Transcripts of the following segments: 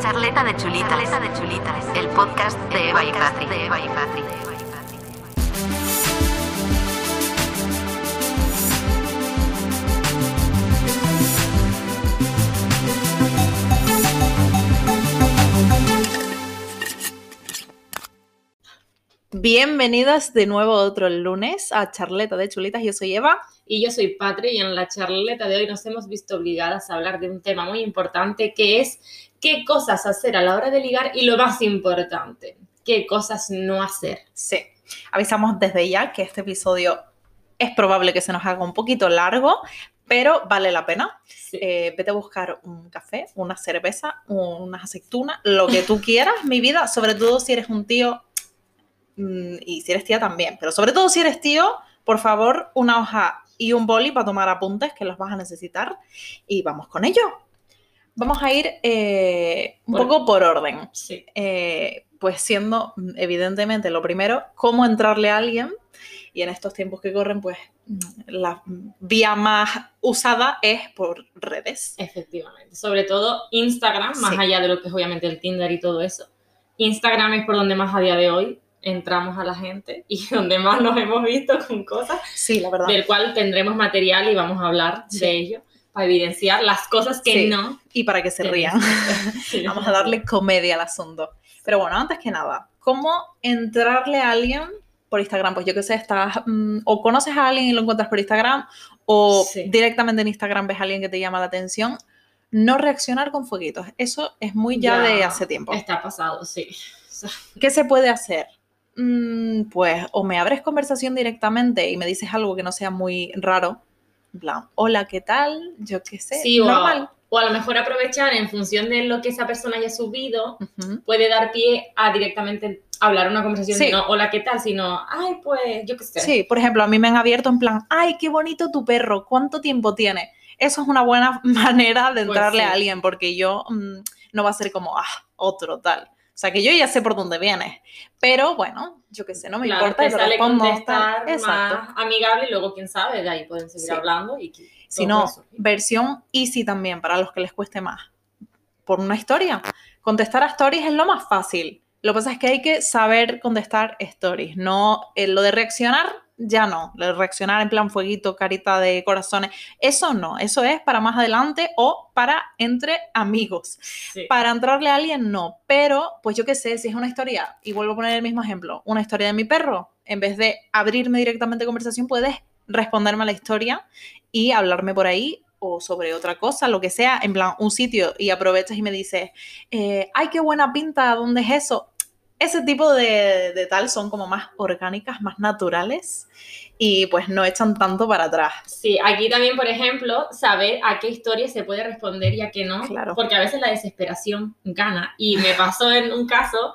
Charleta de chulitas. Charleta de chulitas. El podcast de Eva y Patri. De Eva y Patri. Bienvenidas de nuevo otro lunes a Charleta de Chulitas. Yo soy Eva. Y yo soy Patri y en la charleta de hoy nos hemos visto obligadas a hablar de un tema muy importante que es qué cosas hacer a la hora de ligar y lo más importante, qué cosas no hacer. Sí, avisamos desde ya que este episodio es probable que se nos haga un poquito largo, pero vale la pena. Sí. Eh, vete a buscar un café, una cerveza, unas aceitunas, lo que tú quieras, mi vida, sobre todo si eres un tío mm, y si eres tía también, pero sobre todo si eres tío, por favor, una hoja y un boli para tomar apuntes que los vas a necesitar y vamos con ello. Vamos a ir eh, un Por- poco por orden. Sí. Eh, pues siendo evidentemente lo primero, cómo entrarle a alguien. Y en estos tiempos que corren, pues mm, la vía más usada es por redes. Efectivamente. Sobre todo Instagram, más Sí. allá de lo que es obviamente el Tinder y todo eso. Instagram es por donde más a día de hoy entramos a la gente y donde más nos hemos visto con cosas, Sí, la verdad. del cual tendremos material y vamos a hablar Sí. de ello para evidenciar las cosas que Sí. no. Y para que se rían. Sí. Vamos a darle comedia al asunto. Pero bueno, antes que nada, ¿cómo entrarle a alguien por Instagram? Pues yo que sé, estás mm, o conoces a alguien y lo encuentras por Instagram o Sí. directamente en Instagram ves a alguien que te llama la atención. No reaccionar con fueguitos. Eso es muy ya, de hace tiempo. Está pasado, sí. ¿Qué se puede hacer? Mm, pues o me abres conversación directamente y me dices algo que no sea muy raro. En plan, hola, ¿qué tal? Yo qué sé. Sí, normal. o a lo mejor aprovechar en función de lo que esa persona haya subido, puede dar pie a directamente hablar una conversación Sí. no, hola, ¿qué tal? Sino, ay, pues, yo qué sé. Sí, por ejemplo, a mí me han abierto en plan, ay, qué bonito tu perro, ¿cuánto tiempo tiene? Eso es una buena manera de Pues entrarle sí. a alguien, porque yo mm, no va a ser como, ah, otro tal. O sea, que yo ya sé por dónde viene. Pero bueno, yo qué sé, no me Claro, importa. te sale contestar. Exacto. más amigable y luego, quién sabe, de ahí pueden seguir Sí. hablando y Si no, versión easy también para los que les cueste más. Por una historia. Contestar a stories es lo más fácil. Lo que pasa es que hay que saber contestar stories. No, eh, lo de reaccionar, ya no. Reaccionar en plan fueguito, carita de corazones, eso no. Eso es para más adelante o para entre amigos. Sí. Para entrarle a alguien, no. Pero, pues yo qué sé, si es una historia, y vuelvo a poner el mismo ejemplo, una historia de mi perro, en vez de abrirme directamente conversación, puedes responderme a la historia y hablarme por ahí o sobre otra cosa, lo que sea, en plan un sitio y aprovechas y me dices, eh, ay, qué buena pinta, ¿dónde es eso? Ese tipo de, de tal son como más orgánicas, más naturales y pues no echan tanto para atrás. Sí, aquí también, por ejemplo, saber a qué historia se puede responder y a qué no, Claro. porque a veces la desesperación gana. Y me pasó en un caso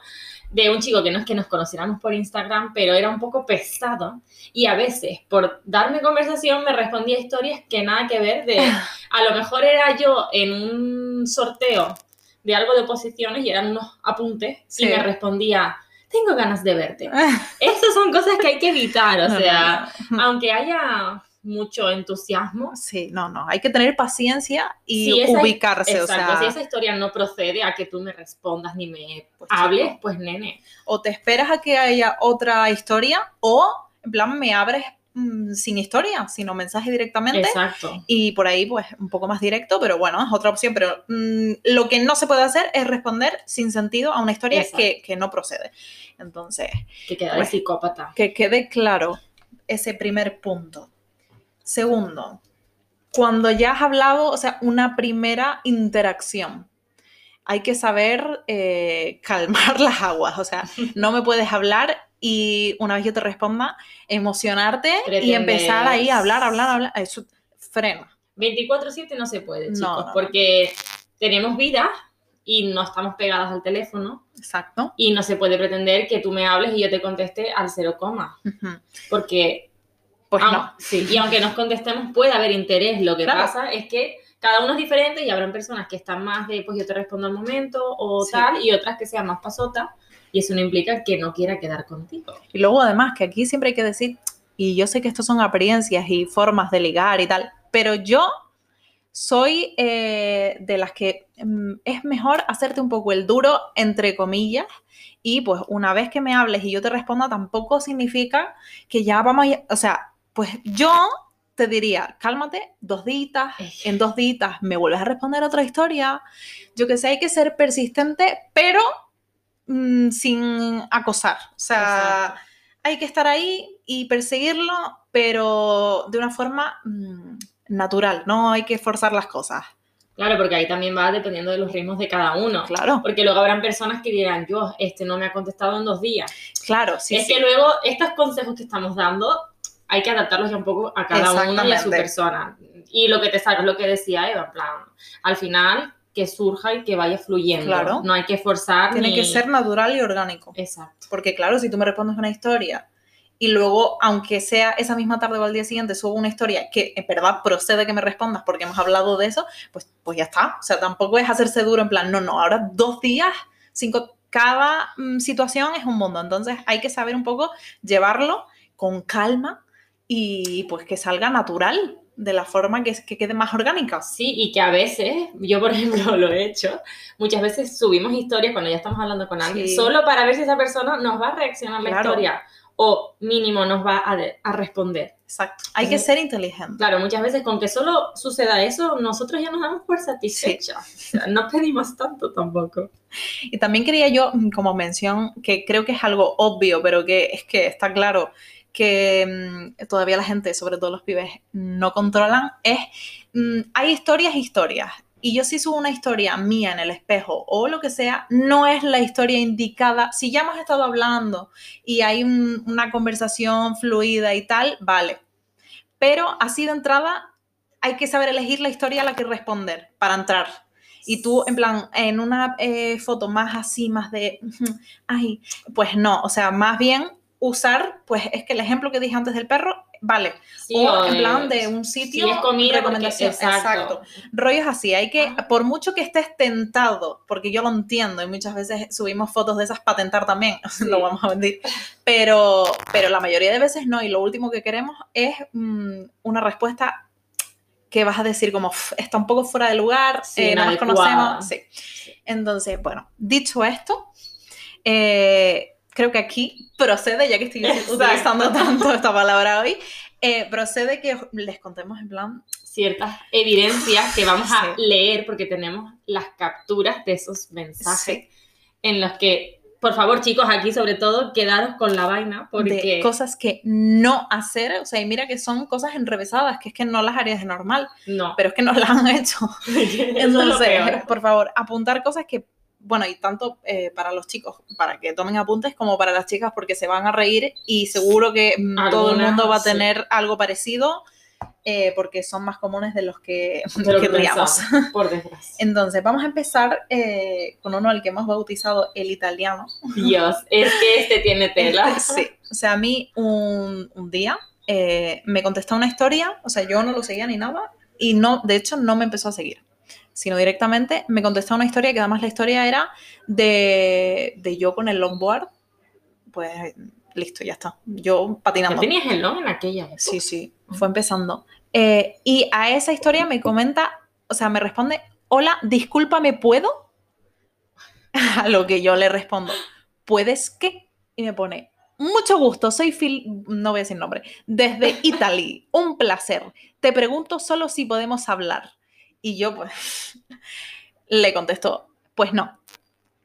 de un chico que no es que nos conociéramos por Instagram, pero era un poco pesado y a veces por darme conversación me respondía historias que nada que ver de, a lo mejor era yo en un sorteo de algo de oposiciones y eran unos apuntes Sí. y me respondía, tengo ganas de verte. Esas son cosas que hay que evitar, o No, sea, no. aunque haya mucho entusiasmo, Sí, no, no, hay que tener paciencia y Si esa- ubicarse, exacto, o sea, si esa historia no procede a que tú me respondas ni me Pues, hables, pues nene, o te esperas a que haya otra historia o en plan me abres mm, sin historia, sino mensaje directamente. exacto. Y por ahí, pues, un poco más directo, pero bueno, es otra opción. Pero mm, lo que no se puede hacer es responder sin sentido a una historia que, que no procede. Entonces, Que queda de Bueno. psicópata. que quede claro ese primer punto. Segundo, cuando ya has hablado, o sea, una primera interacción, hay que saber eh, calmar las aguas. O sea, no me puedes hablar y una vez yo te responda, emocionarte y empezar ahí a hablar, hablar, hablar. Eso frena. 24/7 no se puede, chicos, no, no. porque tenemos vida y no estamos pegadas al teléfono Exacto. y no se puede pretender que tú me hables y yo te conteste al cero coma, Ujú. porque Pues aun- no. sí, y aunque nos contestemos puede haber interés, lo que Claro. pasa es que cada uno es diferente y habrán personas que están más de pues yo te respondo al momento o Sí. tal y otras que sean más pasota y eso no implica que no quiera quedar contigo. Y luego además que aquí siempre hay que decir, y yo sé que esto son apariencias y formas de ligar y tal, pero yo soy eh, de las que mm, es mejor hacerte un poco el duro, entre comillas, y pues una vez que me hables y yo te responda, tampoco significa que ya vamos a... O sea, pues yo te diría, cálmate, dos días, en dos días me vuelves a responder otra historia. Yo que sé, hay que ser persistente, pero mm, sin acosar. O sea, Exacto. hay que estar ahí y perseguirlo, pero de una forma mm, natural, no hay que forzar las cosas. Claro, porque ahí también va dependiendo de los ritmos de cada uno. Claro, Porque luego habrán personas que dirán, yo, este no me ha contestado en dos días. claro, sí, es sí. que luego estos consejos que estamos dando hay que adaptarlos ya un poco a cada uno y a su persona. Y lo que te salga, lo que decía Eva, en plan, al final que surja y que vaya fluyendo. Claro. No hay que forzar Tiene ni- que ser natural y orgánico. Exacto. Porque claro, si tú me respondes una historia y luego, aunque sea esa misma tarde o al día siguiente, subo una historia que en verdad procede que me respondas porque hemos hablado de eso, pues, pues ya está. O sea, tampoco es hacerse duro en plan, no, no, ahora dos días, cinco, cada mm, situación es un mundo. Entonces hay que saber un poco llevarlo con calma y pues que salga natural, de la forma que, que quede más orgánica. Sí, y que a veces, yo por ejemplo lo he hecho, muchas veces subimos historias cuando ya estamos hablando con alguien, Sí. solo para ver si esa persona nos va a reaccionar la Claro. historia o mínimo nos va a, de- a responder. Exacto. Hay que Sí. ser inteligente. Claro, muchas veces con que solo suceda eso, nosotros ya nos damos por satisfechos. O sea, no pedimos tanto tampoco. Y también quería yo, mm, como mención, que creo que es algo obvio, pero que es que está claro que mm, todavía la gente, sobre todo los pibes, no controlan, es, mm, hay historias, historias. Y yo si subo una historia mía en el espejo o lo que sea, no es la historia indicada. Si ya hemos estado hablando y hay un- una conversación fluida y tal, vale. Pero así de entrada hay que saber elegir la historia a la que responder para entrar. Y tú, en plan, en una eh, foto más así, más de, ay, pues no, o sea, más bien usar, pues es que el ejemplo que dije antes del perro, vale. Sí, o en plan de un si sitio, es comida, porque- recomendación, exacto. Rollos así, hay que, Ah. por mucho que estés tentado, porque yo lo entiendo y muchas veces subimos fotos de esas para tentar también, lo vamos a mentir, pero, pero la mayoría de veces no, y lo último que queremos es mm, una respuesta que vas a decir como, "Uf, está un poco fuera de lugar, Sí, eh, no nos conocemos. Sí. Entonces, bueno, dicho esto, eh, creo que aquí procede, ya que estoy Exacto. utilizando tanto esta palabra hoy, eh, procede que les contemos en plan Ciertas evidencias que vamos a leer porque tenemos las capturas de esos mensajes Sí. en los que, por favor, chicos, aquí sobre todo, quedaros con la vaina porque de cosas que no hacer, o sea, y mira que son cosas enrevesadas, que es que no las harías de normal, no. pero es que no las han hecho. Entonces, por favor, apuntar cosas que, bueno, y tanto eh, para los chicos, para que tomen apuntes, como para las chicas, porque se van a reír y seguro que mm, todo el mundo va a sí. tener algo parecido, eh, porque son más comunes de los que De lo que pensamos, por desgracia. Entonces, vamos a empezar eh, con uno al que hemos bautizado el italiano. Dios, es que este tiene tela. Sí, o sea, a mí un, un día eh, me contestó una historia, o sea, yo no lo seguía ni nada, y no, de hecho, no me empezó a seguir, sino directamente me contestó una historia que además la historia era de, de yo con el longboard, pues listo, ya está, yo ¿Ya patinando. tenías el long en aquella época? Sí, sí, fue empezando. Eh, y a esa historia me comenta, o sea, me responde, hola, discúlpame, ¿puedo? A lo que yo le respondo, ¿puedes qué? Y me pone, mucho gusto, soy Phil, no voy a decir nombre, desde Italy, un placer. Te pregunto solo si podemos hablar. Y yo, pues, le contesto, pues no.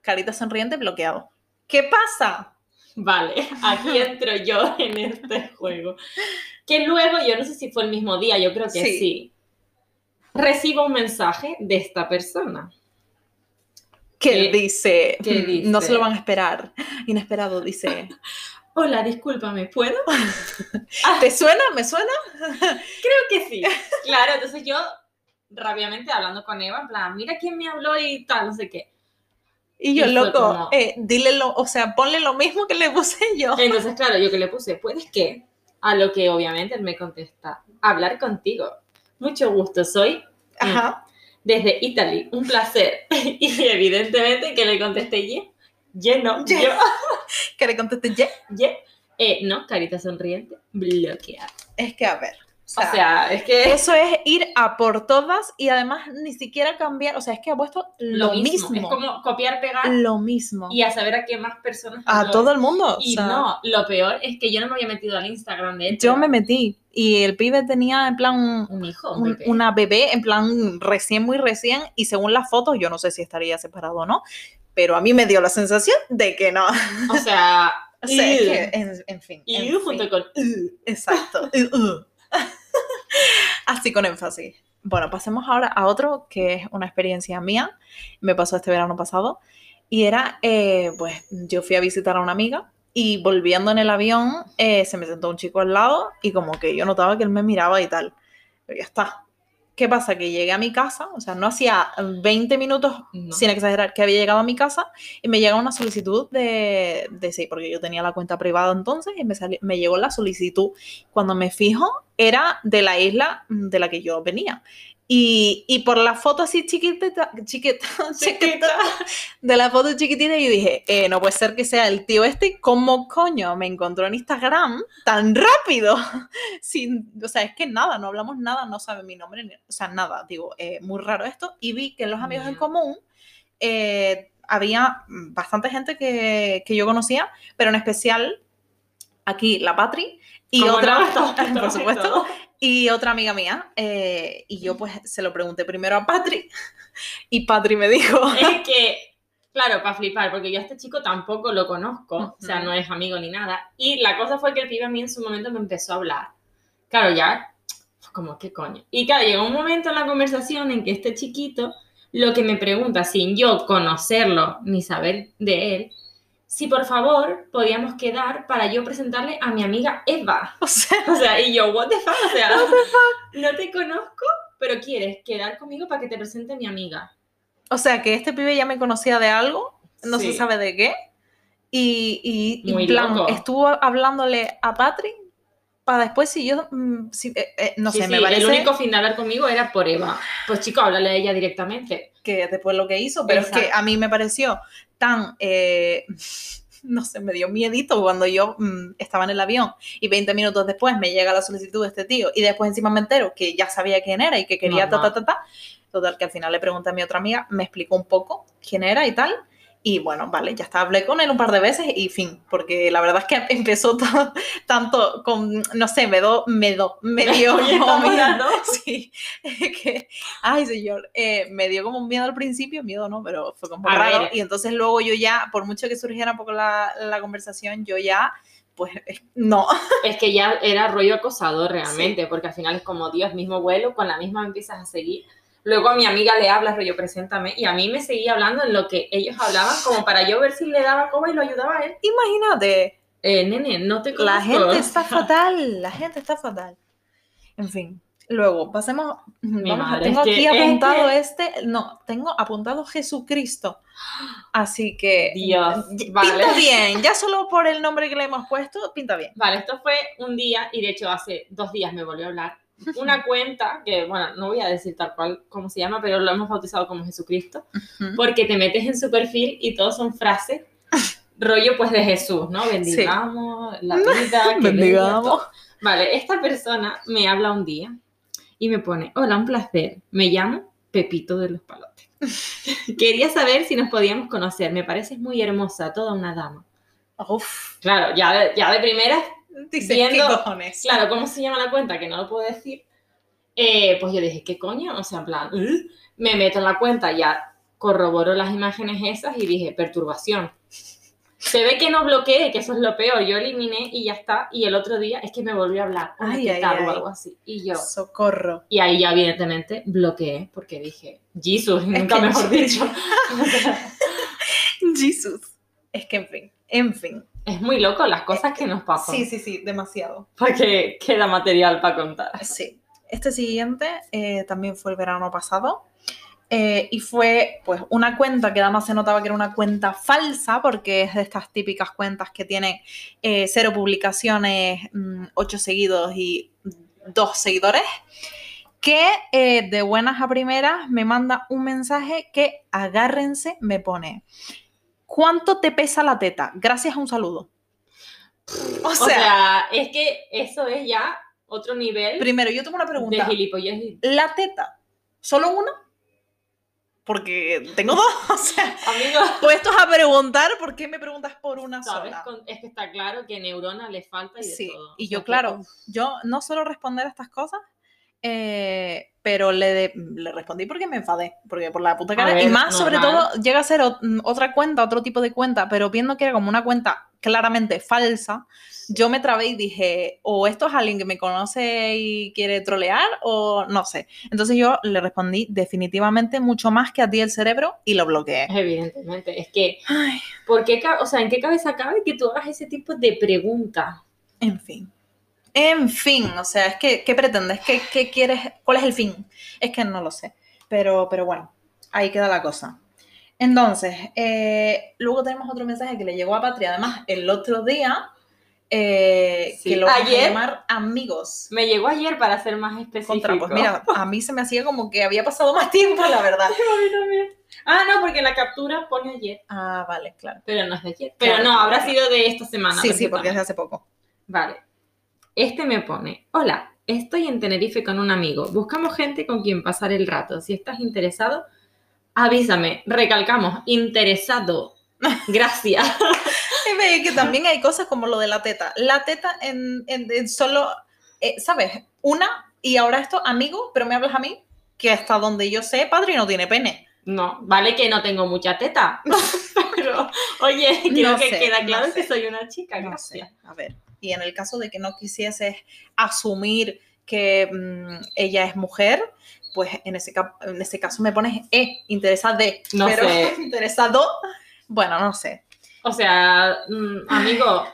Carita sonriente, bloqueado. ¿Qué pasa? Vale, aquí entro yo en este juego. Que luego, yo no sé si fue el mismo día, yo creo que Sí. sí. Recibo un mensaje de esta persona. Que ¿Qué- dice, qué "Mm, no se dice? lo van a esperar. Inesperado, dice. Hola, discúlpame, ¿puedo? ¿Te suena? ¿Me suena? Creo que sí. Claro, entonces yo rápidamente hablando con Eva, en plan, mira quién me habló y tal, no sé qué. Y yo, Y loco, como- eh, dile lo, o sea, ponle lo mismo que le puse yo. Entonces, claro, yo que le puse, ¿puedes qué? A lo que obviamente él me contesta, hablar contigo. Mucho gusto, soy Ajá. desde Italy, un placer. Y evidentemente que le contesté, ye, ye no, Ye. yo, Que le conteste, "Ye". ye. Eh, no, carita sonriente, bloquear. Es que, a ver, O sea, es que eso es ir a por todas y además ni siquiera cambiar, o sea, es que ha puesto lo, mismo, Es como copiar, pegar lo mismo. y a saber a qué más personas. a lo- todo el mundo. Y o sea, no, lo peor es que yo no me había metido al Instagram de hecho. yo me metí y el pibe tenía en plan un- Un hijo, un un- bebé. una bebé, en plan recién, muy recién, y según las fotos, yo no sé si estaría separado o no, pero a mí me dio la sensación de que no. O sea, O sea, que, en, en fin. y en junto fin. con. Exacto. Así con énfasis. Bueno, pasemos ahora a otro que es una experiencia mía. Me pasó este verano pasado. Y era, eh, pues, yo fui a visitar a una amiga y volviendo en el avión eh, se me sentó un chico al lado y como que yo notaba que él me miraba y tal. Pero ya está. ¿Qué pasa? Que llegué a mi casa, o sea, no hacía 20 minutos, No. sin exagerar, que había llegado a mi casa y me llega una solicitud de, de sí, porque yo tenía la cuenta privada entonces y me, sali- me llegó la solicitud. Cuando me fijo, era de la isla de la que yo venía. Y, y por la foto así chiquitita, chiquita, chiquita, de la foto chiquitita, yo dije, eh, no puede ser que sea el tío este, ¿cómo coño me encontró en Instagram tan rápido? Sin, o sea, es que nada, no hablamos nada, no sabe mi nombre, ni- o sea, nada, digo, eh, muy raro esto. Y vi que en los amigos en común eh, había bastante gente que, que yo conocía, pero en especial aquí la Patri y otra, no, por supuesto. Y otra amiga mía. eh, y yo pues se lo pregunté primero a Patri y Patri me dijo, Es que, claro, para flipar, porque yo a este chico tampoco lo conozco, o sea, no es amigo ni nada. Y la cosa fue que el pibe a mí en su momento me empezó a hablar. Claro, ya, como, ¿qué coño? Y claro, llegó un momento en la conversación en que este chiquito lo que me pregunta, sin yo conocerlo ni saber de él, si por favor podíamos quedar para yo presentarle a mi amiga Eva. o sea, O sea, y yo, what the fuck, o sea, no te conozco, pero quieres quedar conmigo para que te presente a mi amiga. o sea, que este pibe ya me conocía de algo, no se Sí. sabe de qué. Y, y, y plan, estuvo hablándole a Patri para después si yo, mm, si- eh, eh, no Sí, sé, sí, me parece El único fin de hablar conmigo era por Eva. Pues chico, háblale a ella directamente. que después lo que hizo, pero es que Exacto. a mí me pareció tan, eh, no sé, me dio miedito cuando yo mm, estaba en el avión y 20 minutos después me llega la solicitud de este tío y después encima me entero que ya sabía quién era y que quería ta, ta, Normal. ta, ta. Total, que al final le pregunté a mi otra amiga, me explicó un poco quién era y tal. Y bueno, vale, ya está, hablé con él un par de veces y fin, porque la verdad es que empezó tanto con, no sé, me, do, me, do, me dio como miedo. Sí, que, ay señor, eh, me dio como miedo al principio, miedo no, pero fue como A raro. ver. Y entonces luego yo ya, por mucho que surgiera un poco la, la conversación, yo ya, pues es- no. Es que ya era rollo acosador realmente, porque al final es como Dios, mismo vuelo, con la misma empiezas a seguir. Luego a mi amiga le hablas, rollo, preséntame, y a mí me seguía hablando en lo que ellos hablaban, como para yo ver si le daba coba y lo ayudaba a él. Imagínate, Eh, nene, no te conozco. la gente está fatal, la gente está fatal. En fin. Luego, pasemos. vamos a- madre, tengo aquí apuntado este. No, tengo apuntado Jesucristo. Así que. Dios, Pinta vale. bien. Ya solo por el nombre que le hemos puesto, pinta bien. Vale, esto fue un día, y de hecho hace dos días me volvió a hablar. Una cuenta que, bueno, no voy a decir tal cual cómo se llama, pero lo hemos bautizado como Jesucristo, Ujú. porque te metes en su perfil y todos son frases, rollo pues de Jesús, ¿no? Bendigamos la vida, que Bendigamos. Vale, esta persona me habla un día y me pone, hola, un placer, me llamo Pepito de los Palotes. Quería saber si nos podíamos conocer, me pareces muy hermosa, toda una dama. Uf. Claro, ya de, ya de primeras Dice, Viendo- ¿qué cojones? Claro, ¿cómo se llama la cuenta? Que no lo puedo decir. Eh, pues yo dije, ¿qué coño? O sea, en plan, ¿eh? me meto en la cuenta, ya corroboro las imágenes esas y dije, perturbación. Se ve que no bloqueé, que eso es lo peor. Yo eliminé y ya está. Y el otro día es que me volvió a hablar. Ay, ¿qué ay, ay. O algo así. Y yo. Socorro. Y ahí ya, evidentemente, bloqueé porque dije, Jesus, nunca mejor dicho. Jesús. Es que en fin, en fin. Es muy loco las cosas que nos pasan. Sí, sí, sí, demasiado. Porque queda material para contar. Sí. Este siguiente eh, también fue el verano pasado. eh, y fue pues una cuenta que además se notaba que era una cuenta falsa porque es de estas típicas cuentas que tienen eh, cero publicaciones, mm, ocho seguidos y dos seguidores, que eh, de buenas a primeras me manda un mensaje que agárrense, me pone, ¿cuánto te pesa la teta? Gracias a un saludo. O O sea, sea, es que eso es ya otro nivel Primero, yo tengo una de pregunta. gilipollas. ¿La teta? ¿Solo una? Porque tengo dos. O sea, Amigos, puestos a preguntar, ¿por qué me preguntas por una ¿sabes? sola? Es que está claro que neurona le falta y de Sí, todo. y O yo, sea claro, yo no suelo responder a estas cosas, eh, pero le, de- le respondí porque me enfadé, porque por la puta cara. y ver, más, sobre todo, llega a ser mm, otra cuenta, otro tipo de cuenta, pero viendo que era como una cuenta claramente falsa, yo me trabé y dije, o esto es alguien que me conoce y quiere trolear, o no sé. Entonces yo le respondí definitivamente mucho más que a ti el cerebro y lo bloqueé. Evidentemente, es que, Ay, ¿por qué, o sea, ¿en qué cabeza cabe que tú hagas ese tipo de pregunta? En fin. En fin, o sea, es que, ¿qué pretendes? ¿Qué, qué quieres? ¿Cuál es el fin? Es que no lo sé. Pero, pero bueno, ahí queda la cosa. Entonces, eh, luego tenemos otro mensaje que le llegó a Patria, además, el otro día, eh, Sí, que lo vamos a ayer. llamar amigos. Me llegó ayer para ser más específico. Contra, pues mira, a mí se me hacía como que había pasado más tiempo, la verdad. A mí también. Ah, no, porque la captura pone ayer, Ah, vale, claro. pero no es de ayer. Pero Claro, no, habrá claro. sido de esta semana. sí, sí, porque es de hace poco. Vale. Este me pone, hola, estoy en Tenerife con un amigo. Buscamos gente con quien pasar el rato. Si estás interesado, avísame. Recalcamos, interesado. Gracias. Que también hay cosas como lo de la teta. La teta en, en- en solo, eh, ¿sabes? Una, y ahora esto, amigo, pero me hablas a mí, que hasta donde yo sé, padre no tiene pene. No, vale que no tengo mucha teta. Pero, oye, creo No que sé, queda no claro sé. que soy una chica. No gracias. sé, a ver. Y en el caso de que no quisieses asumir que mm, ella es mujer, pues en ese, en ese caso me pones E, interesada de. No pero sé. interesado, bueno, no sé. O sea, mm, amigo,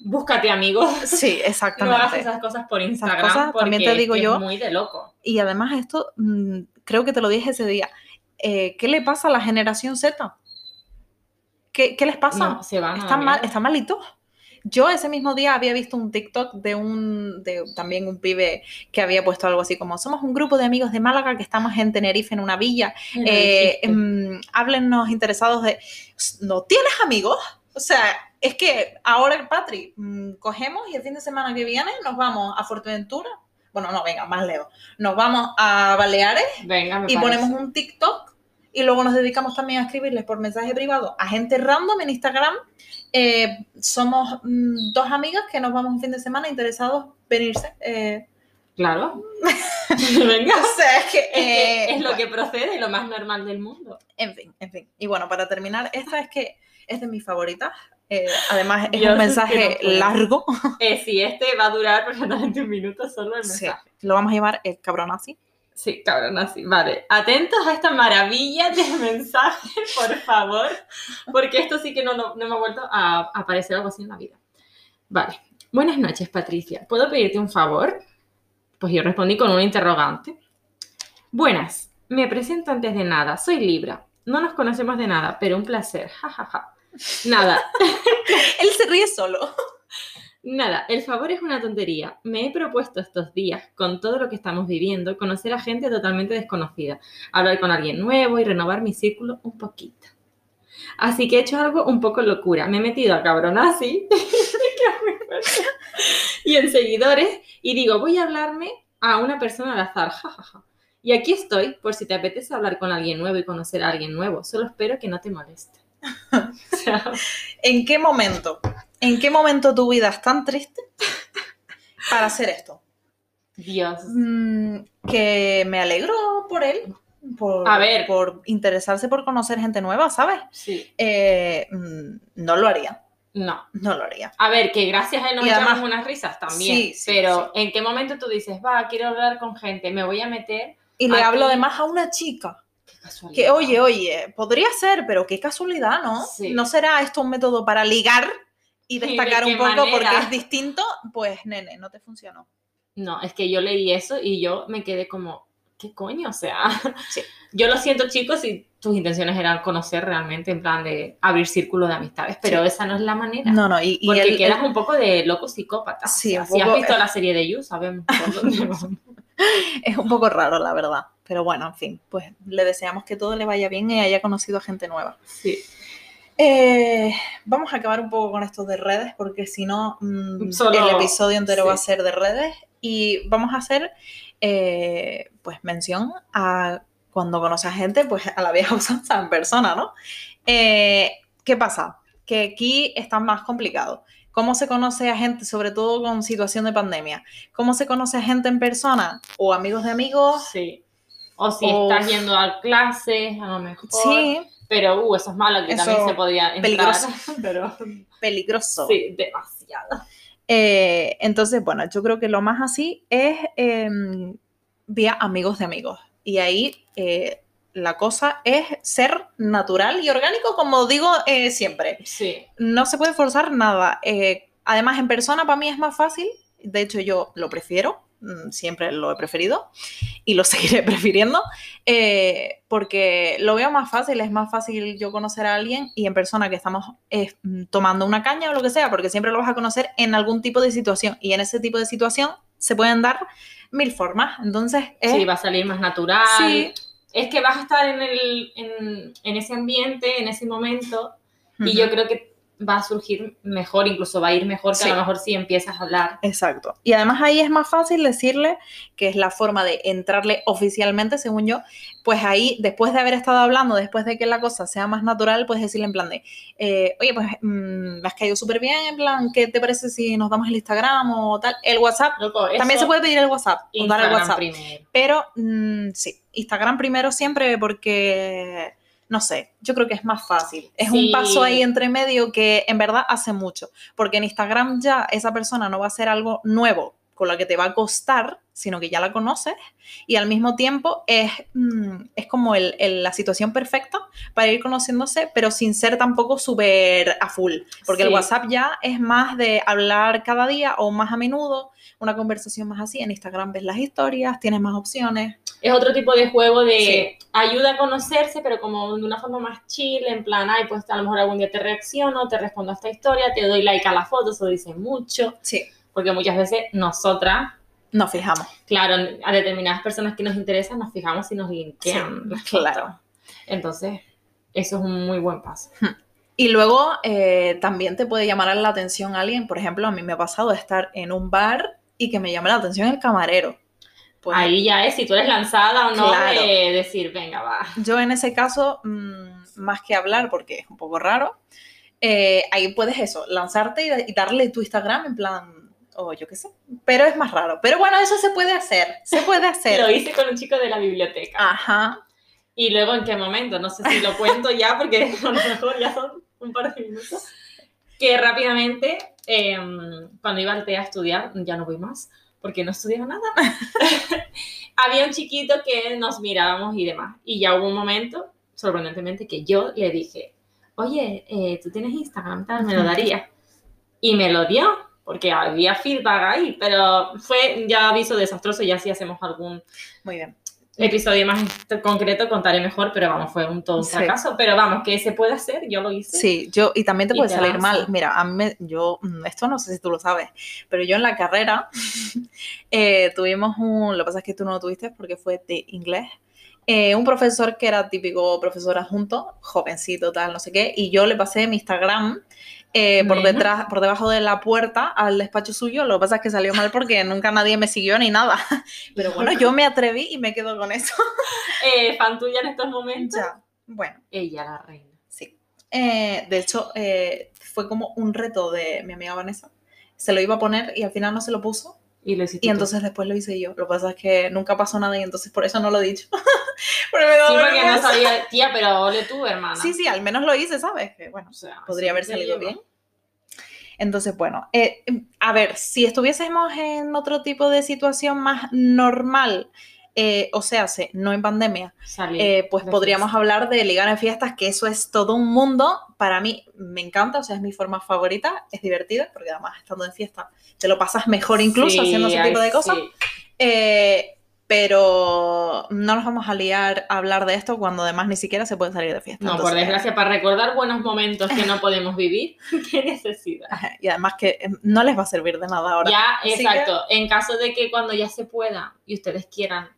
búscate amigos. Sí, No exactamente. hagas esas cosas por Instagram. cosas, porque también te digo es yo, muy de loco. Y además esto, mm, creo que te lo dije ese día, eh, ¿qué le pasa a la generación Z? ¿Qué, qué les pasa? No, se van están, mal, están malitos. Yo ese mismo día había visto un TikTok de un, de también un pibe que había puesto algo así como, somos un grupo de amigos de Málaga que estamos en Tenerife en una villa, eh, háblennos interesados de, ¿no tienes amigos? O sea, es que ahora, Patri, mm, cogemos y el fin de semana que viene nos vamos a Fuerteventura. Bueno, no, venga, más lejos. Nos vamos a Baleares Venga, y parece. ponemos un TikTok y luego nos dedicamos también a escribirles por mensaje privado a gente random en Instagram. Eh, somos mm, dos amigas que nos vamos un fin de semana interesados venirse. Eh, Claro. Venga. o sea, es que... Es, que eh, es lo bueno. que procede, lo más normal del mundo. En fin, en fin. Y bueno, para terminar, esta es que es de mis favoritas. Eh, además, es Yo un mensaje no largo. Eh, sí, este va a durar perfectamente un minuto solo el Sí. mensaje. Lo vamos a llevar el cabrón así. Sí, cabrón, así. Vale. Atentos a esta maravilla de mensaje, por favor. Porque esto sí que no, no, no me ha vuelto a, a aparecer algo así en la vida. Vale. Buenas noches, Patricia. ¿Puedo pedirte un favor? Pues yo respondí con un interrogante. Buenas. Me presento antes de nada. Soy Libra. No nos conocemos de nada, pero un placer. Ja, ja, ja. Nada, Él se ríe solo. Nada, el favor es una tontería. Me he propuesto estos días, con todo lo que estamos viviendo, conocer a gente totalmente desconocida, hablar con alguien nuevo y renovar mi círculo un poquito. Así que he hecho algo un poco locura. Me he metido a cabronazi y en seguidores y digo, voy a hablarme a una persona al azar. jajaja. Y aquí estoy, por si te apetece hablar con alguien nuevo y conocer a alguien nuevo. Solo espero que no te moleste. ¿En qué momento? ¿En qué momento tu vida es tan triste para hacer esto? Dios. Mm, que me alegro por él, por, A ver. por interesarse por conocer gente nueva, ¿sabes? Sí. Eh, mm, no lo haría, No. no lo haría. A ver, que gracias a él nos echamos unas risas también. Sí, sí, pero ¿en qué momento tú dices, va, quiero hablar con gente, me voy a meter? Y le hablo además a una chica, Qué casualidad. que oye, oye, podría ser, pero qué casualidad, ¿no? Sí. ¿No será esto un método para ligar y de destacar un poco manera? porque es distinto? Pues, nene, no te funcionó. No, es que yo leí eso y yo me quedé como, ¿qué coño? O sea, Sí. yo lo siento, chicos, si tus intenciones eran conocer realmente, en plan de abrir círculo de amistades, pero esa no es la manera. No, no, y, y Porque él- quedas un poco de loco psicópata. Sí, O sea, si has visto la serie de You, sabemos es un poco raro, la verdad. Pero bueno, en fin, pues le deseamos que todo le vaya bien y haya conocido a gente nueva. Sí. Eh, vamos a acabar un poco con esto de redes, porque si no, mm, el episodio entero sí. va a ser de redes. Y vamos a hacer, eh, pues, mención a cuando conoces a gente, pues, a la vieja usanza en persona, ¿no? Eh, ¿Qué pasa? Que aquí está más complicado. ¿Cómo se conoce a gente, sobre todo con situación de pandemia? ¿Cómo se conoce a gente en persona? ¿O amigos de amigos? Sí. O si O- estás yendo a clases, a lo mejor. Sí, Pero, uh, eso es malo, que Eso, también se podría entrar. peligroso. Pero, peligroso. sí, demasiado. Eh, entonces, bueno, yo creo que lo más así es eh, vía amigos de amigos. Y ahí eh, la cosa es ser natural y orgánico, como digo eh, siempre. Sí. No se puede forzar nada. Además, en persona para mí es más fácil. De hecho, yo lo prefiero. Mm, Siempre lo he preferido y lo seguiré prefiriendo eh, porque lo veo más fácil, es más fácil yo conocer a alguien y en persona que estamos eh, mm, tomando una caña o lo que sea, porque siempre lo vas a conocer en algún tipo de situación y en ese tipo de situación se pueden dar mil formas. Entonces, es, Sí, va a salir más natural. Sí. Es que vas a estar en, el, en, en ese ambiente, en ese momento, y yo creo que va a surgir mejor, incluso va a ir mejor que Sí. a lo mejor si empiezas a hablar. Exacto. Y además ahí es más fácil decirle que es la forma de entrarle oficialmente, según yo, pues ahí, después de haber estado hablando, después de que la cosa sea más natural, puedes decirle en plan de, eh, oye, pues mm, me has caído súper bien, en plan, ¿qué te parece si nos damos el Instagram o tal? El WhatsApp, Loco, también se puede pedir el WhatsApp, o dar el WhatsApp. primero. Pero mm, sí, Instagram primero siempre porque, no sé, yo creo que es más fácil. Es Sí. un paso ahí entre medio que en verdad hace mucho. Porque en Instagram ya esa persona no va a hacer algo nuevo con lo que te va a costar, sino que ya la conoces y al mismo tiempo es, mm, es como el- el- la situación perfecta para ir conociéndose, pero sin ser tampoco súper a full. Porque el. WhatsApp ya es más de hablar cada día o más a menudo, una conversación más así. En Instagram ves las historias, tienes más opciones. Es otro tipo de juego de Sí. ayuda a conocerse, pero como de una forma más chill, en plan, ay, pues a lo mejor algún día te reacciono, te respondo a esta historia, te doy like a la foto, eso dice mucho, Sí. Porque muchas veces nosotras, Nos fijamos. claro, a determinadas personas que nos interesan, nos fijamos si nos linkean. Sí, claro. Entonces, eso es un muy buen paso. Y luego eh, también te puede llamar la atención alguien. Por ejemplo, a mí me ha pasado de estar en un bar y que me llame la atención el camarero. Pues Ahí ya es si tú eres lanzada o no Claro. de decir, venga, va. yo en ese caso, mm, más que hablar, porque es un poco raro, eh, ahí puedes eso, lanzarte y, y darle tu Instagram en plan, o yo qué sé, pero es más raro. Pero bueno, eso se puede hacer, se puede Lo hacer. hice con un chico de la biblioteca. Ajá, Y luego, ¿en qué momento? No sé si lo cuento ya, porque a lo mejor ya son un par de minutos. Que rápidamente, eh, cuando iba al TEA a estudiar, ya no voy más, porque no estudiaba nada. Había un chiquito que nos mirábamos y demás. Y ya hubo un momento, sorprendentemente, que yo le dije, oye, eh, ¿tú tienes Instagram? Tal, me lo daría. Y me lo dio, porque había feedback ahí, pero fue ya aviso desastroso, ya si hacemos algún muy bien. episodio más concreto contaré mejor, pero vamos, fue un todo un Sí. fracaso. Pero vamos, que se puede hacer, yo lo hice. Sí, yo, y también te puede salir mal. Mira, a mí, me- yo, mm, esto no sé si tú lo sabes, pero yo en la carrera eh, tuvimos un, lo que pasa es que tú no lo tuviste porque fue de inglés, eh, un profesor que era típico profesor adjunto, jovencito, tal, no sé qué, y yo le pasé mi Instagram eh, por detrás, por debajo de la puerta al despacho suyo, lo que pasa es que salió mal porque nunca nadie me siguió ni nada, pero bueno, yo me atreví y me quedo con eso. Eh, fan tuya en estos momentos. Ya, bueno. Ella, la reina. Sí. Eh, de hecho, eh, fue como un reto de mi amiga Vanessa. Se lo iba a poner y al final no se lo puso. Y lo Y tú. entonces después lo hice yo. Lo que pasa es que nunca pasó nada y entonces por eso no lo he dicho. porque me da Sí, porque no sabía, tía, pero ole tú, hermana. Sí, sí, al menos lo hice, ¿sabes? Que bueno, O sea, podría haber salido bien. Entonces, bueno, eh, a ver, si estuviésemos en otro tipo de situación más normal, eh, o sea, se- no en pandemia, eh, pues podríamos fiesta. hablar de ligar en fiestas, que eso es todo un mundo. Para mí me encanta, o sea, es mi forma favorita, es divertida, porque además estando en fiesta te lo pasas mejor incluso Sí, haciendo ese tipo de cosas. sí. Eh, pero no nos vamos a liar a hablar de esto cuando además ni siquiera se puede salir de fiesta. No, por desgracia, para recordar buenos momentos que no podemos vivir, qué necesidad. Y además que no les va a servir de nada ahora. Ya, exacto. En caso de que cuando ya se pueda y ustedes quieran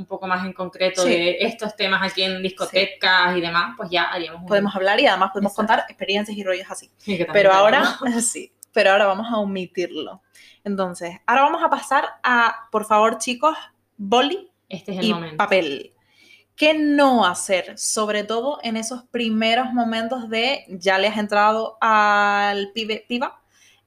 un poco más en concreto Sí. de estos temas aquí en discotecas y demás, pues ya haríamos un- Podemos hablar y además podemos Exacto. contar experiencias y rollos así. Sí, Pero ahora, sí. pero ahora vamos a omitirlo. Entonces, ahora vamos a pasar a, por favor, chicos, boli Este es el y momento. papel. ¿Qué no hacer? Sobre todo en esos primeros momentos de ya le has entrado al pibe, piba.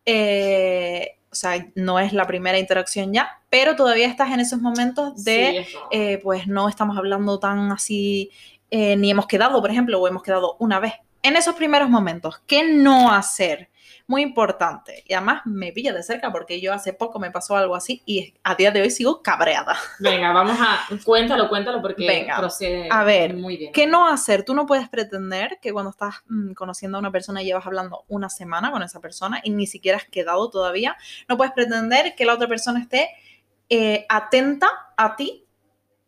eh, o sea, no es la primera interacción ya, pero todavía estás en esos momentos de, Sí, eh, pues no estamos hablando tan así, eh, ni hemos quedado, por ejemplo, o hemos quedado una vez. En esos primeros momentos, ¿qué no hacer? Muy importante. Y además me pilla de cerca porque yo hace poco me pasó algo así y a día de hoy sigo cabreada. Venga, vamos a. Cuéntalo, cuéntalo porque Venga, procede a ver, muy bien. ¿Qué no hacer? Tú no puedes pretender que cuando estás mm, conociendo a una persona y llevas hablando una semana con esa persona y ni siquiera has quedado todavía, no puedes pretender que la otra persona esté eh, atenta a ti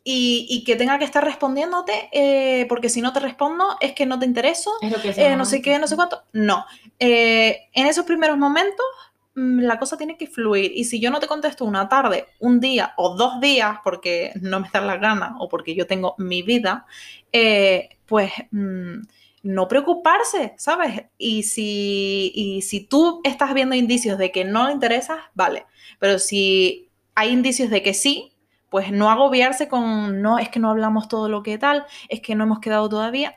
y, y que tenga que estar respondiéndote, eh, porque si no te respondo es que no te intereso, eh, no sé qué, no sé cuánto. No. Eh, en esos primeros momentos mm, la cosa tiene que fluir. Y si yo no te contesto una tarde, un día o dos días porque no me dan la gana o porque yo tengo mi vida, eh, pues mm, no preocuparse, ¿sabes? Y si, y si tú estás viendo indicios de que no le interesas, vale. Pero si hay indicios de que sí, pues no agobiarse con, no, es que no hablamos todo lo que tal, es que no hemos quedado todavía.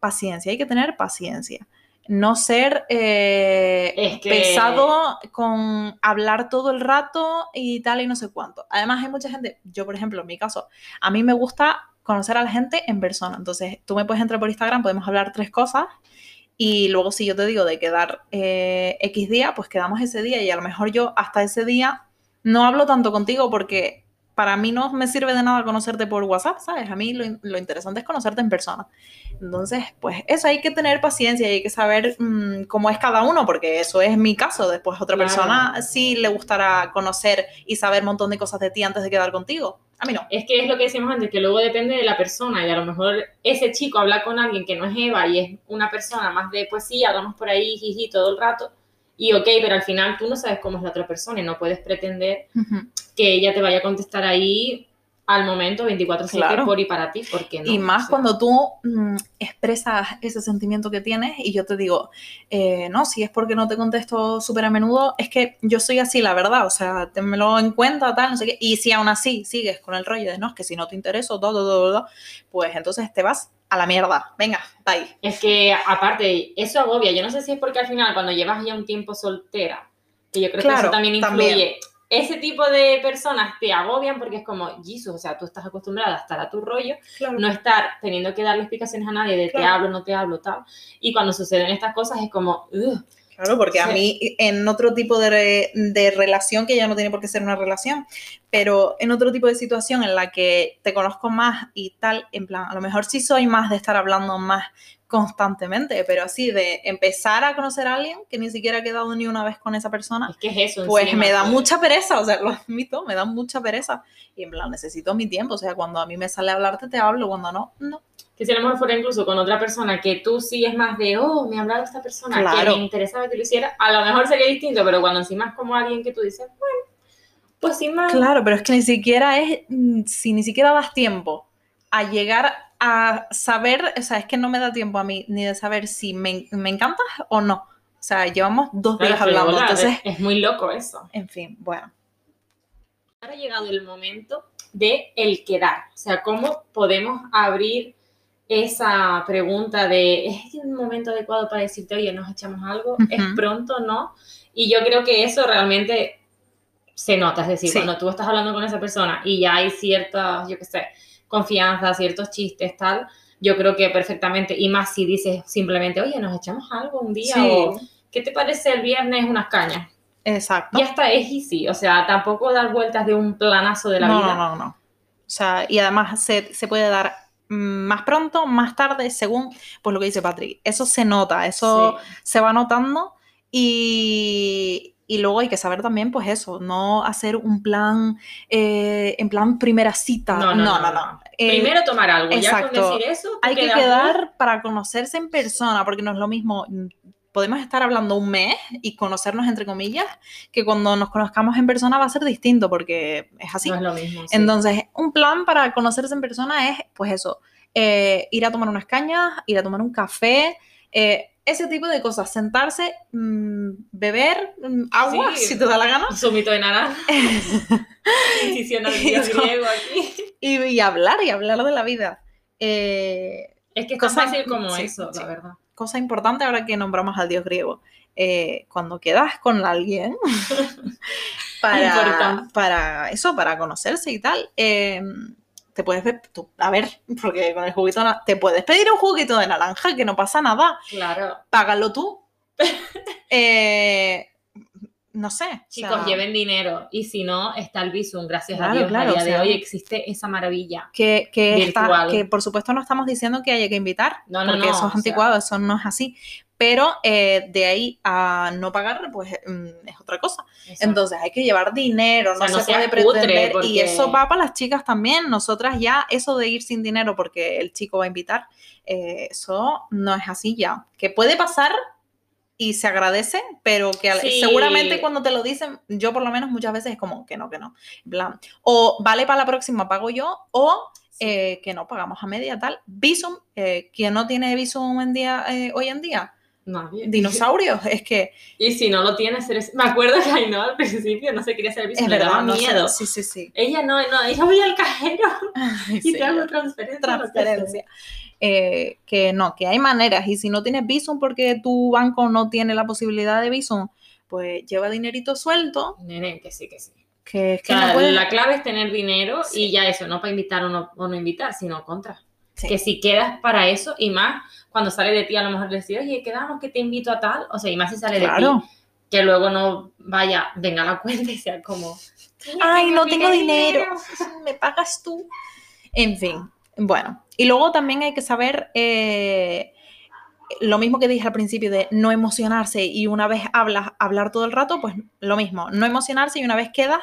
Paciencia, hay que tener paciencia. No ser eh, Es que- pesado con hablar todo el rato y tal y no sé cuánto. Además hay mucha gente, yo por ejemplo, en mi caso, a mí me gusta conocer a la gente en persona. Entonces tú me puedes entrar por Instagram, podemos hablar tres cosas y luego si yo te digo de quedar eh, X día, pues quedamos ese día y a lo mejor yo hasta ese día no hablo tanto contigo porque para mí no me sirve de nada conocerte por WhatsApp, ¿sabes? A mí lo, lo interesante es conocerte en persona. Entonces, pues eso hay que tener paciencia y hay que saber mm, cómo es cada uno, porque eso es mi caso. Después otra Claro. persona sí le gustará conocer y saber un montón de cosas de ti antes de quedar contigo. A mí no. Es que es lo que decíamos antes, que luego depende de la persona y a lo mejor ese chico habla con alguien que no es Eva y es una persona más de, pues sí, hablamos por ahí, jiji, todo el rato. Y ok, pero al final tú no sabes cómo es la otra persona y no puedes pretender que ella te vaya a contestar ahí al momento 24/7 Claro. por y para ti, porque no. Y más O sea, cuando tú mm, expresas ese sentimiento que tienes y yo te digo, eh, no, si es porque no te contesto súper a menudo, es que yo soy así, la verdad, o sea, tenmelo en cuenta, tal, no sé qué. Y si aún así sigues con el rollo de, no, es que si no te intereso, todo, todo, todo, pues entonces te vas a la mierda. Venga, bye. Es que aparte, eso agobia. Yo no sé si es porque al final cuando llevas ya un tiempo soltera, que yo creo que eso también influye. también. Ese tipo de personas te agobian porque es como, Jesus, o sea, tú estás acostumbrada a estar a tu rollo, no estar teniendo que darle explicaciones a nadie de te hablo, no te hablo, tal. Y cuando suceden estas cosas es como, "Ugh". Claro, porque a mí en otro tipo de, de relación, que ya no tiene por qué ser una relación, pero en otro tipo de situación en la que te conozco más y tal, en plan, a lo mejor sí soy más de estar hablando más constantemente, pero así de empezar a conocer a alguien que ni siquiera he quedado ni una vez con esa persona, es que es eso. pues encima, me da que- mucha pereza, o sea, lo admito, me da mucha pereza. Y en plan, necesito mi tiempo, o sea, cuando a mí me sale a hablarte te hablo, cuando no, no. Que si a lo mejor fuera incluso con otra persona que tú sí es más de, oh, me ha hablado esta persona, Claro. que me interesaba que lo hiciera, a lo mejor sería distinto, pero cuando encima es como alguien que tú dices, bueno, pues sin más. Claro, pero es que ni siquiera es, mm, si ni siquiera das tiempo a llegar a saber, o sea, es que no me da tiempo a mí ni de saber si me, me encantas o no. O sea, llevamos dos Claro, días pero hablando, hola, entonces, es, es muy loco eso. en fin, bueno. Ahora ha llegado el momento de el quedar. O sea, ¿cómo podemos abrir esa pregunta de ¿es un momento adecuado para decirte, oye, nos echamos algo? ¿Es Ujú. pronto? ¿No? Y yo creo que eso realmente se nota. Es decir, Sí. cuando tú estás hablando con esa persona y ya hay ciertas, yo qué sé, confianza, ciertos chistes, tal, yo creo que perfectamente, y más si dices simplemente, oye, nos echamos algo un día, Sí. o ¿qué te parece el viernes unas cañas? Exacto. Ya está, es easy, o sea, tampoco dar vueltas de un planazo de la no, vida. no, no, no. O sea, y además se, se puede dar mm, más pronto, más tarde, según pues lo que dice Patrick. Eso se nota, eso Sí. se va notando y, y luego hay que saber también, pues eso, no hacer un plan, eh, en plan primera cita. No, no, no, no. Eh, Primero tomar algo, ya exacto. con decir eso, hay que quedar para conocerse en persona, porque no es lo mismo. Podemos estar hablando un mes y conocernos entre comillas, que cuando nos conozcamos en persona va a ser distinto, porque es así. No es lo mismo. sí. Entonces, un plan para conocerse en persona es, pues eso, eh, ir a tomar unas cañas, ir a tomar un café, Eh, ese tipo de cosas, sentarse, mm, beber mm, agua, Sí. si te da la gana, Un zumito de naranja. Y, y hablar, y hablar de la vida. Eh, Es que es tan Cosa- fácil como sí, eso, sí. la verdad. cosa importante ahora que nombramos al dios griego. eh, cuando quedas con alguien para, para eso, para conocerse y tal, eh, te puedes ver, tú- a ver, porque con el juguito te puedes pedir un juguito de naranja, que no pasa nada, Claro. págalo tú. Eh, no sé. o Chicos, sea, lleven dinero. Y si no, está el Bizum. Gracias Claro, a Dios. claro, a día o sea, de hoy existe esa maravilla. que, que, está- que por supuesto no estamos diciendo que haya que invitar, No, no, porque no, eso es sea- anticuado, eso no es así. Pero eh, de ahí a no pagar, pues mm, es otra cosa. Exacto. Entonces hay que llevar dinero, O sea, no, no se puede pretender. Y eso va para las chicas también. Nosotras ya, eso de ir sin dinero porque el chico va a invitar, eh, eso no es así ya. Que puede pasar y se agradece, pero que Sí. seguramente cuando te lo dicen, yo por lo menos muchas veces es como que no, que no. Plan, o vale para la próxima, pago yo, o eh, que no, pagamos a media tal. Visum, eh, ¿quién no tiene Visum en día, eh, hoy en día? Nadie. Dinosaurios, es que Y si no lo tienes, eres... me acuerdo que Ainhoa al principio no se quería hacer Bizum, es le daba no sé. miedo. Sí, sí, sí. Ella no, no, ella voy al cajero y Sí, te hago transferencia. transferencia. Eh, que no, que hay maneras. Y si no tienes Visum porque tu banco no tiene la posibilidad de Visum, pues lleva dinerito suelto. Nene, que sí, que sí. Que es O que sea, no la clave es tener dinero Sí. y ya eso, no para invitar o no, o no invitar, sino contra. Sí. Que si quedas para eso y más cuando sale de ti, a lo mejor decir, oye, quedamos que te invito a tal, o sea, y más si sale de ti, que luego no vaya, venga la cuenta y sea como, Ay, no tengo dinero. Me pagas tú. En fin, bueno. Y luego también hay que saber eh, lo mismo que dije al principio de no emocionarse y una vez hablas, hablar todo el rato, pues lo mismo. No emocionarse y una vez quedas,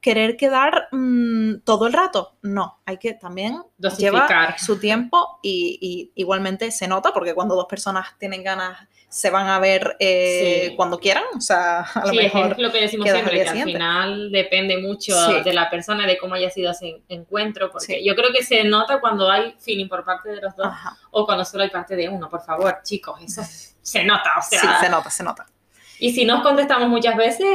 querer quedar mm, todo el rato. No, hay que también Dosificar. llevar su tiempo y, y igualmente se nota porque cuando dos personas tienen ganas se van a ver eh, Sí. cuando quieran. O sea, a lo Sí, es mejor. lo que decimos al siempre, que al siguiente. final depende mucho Sí. de la persona, de cómo haya sido ese encuentro, porque yo creo que se nota cuando hay feeling por parte de los dos Ajá. o cuando solo hay parte de uno, por favor, chicos, eso se nota, o sea, Sí, se nota, se nota. y si nos contestamos muchas veces,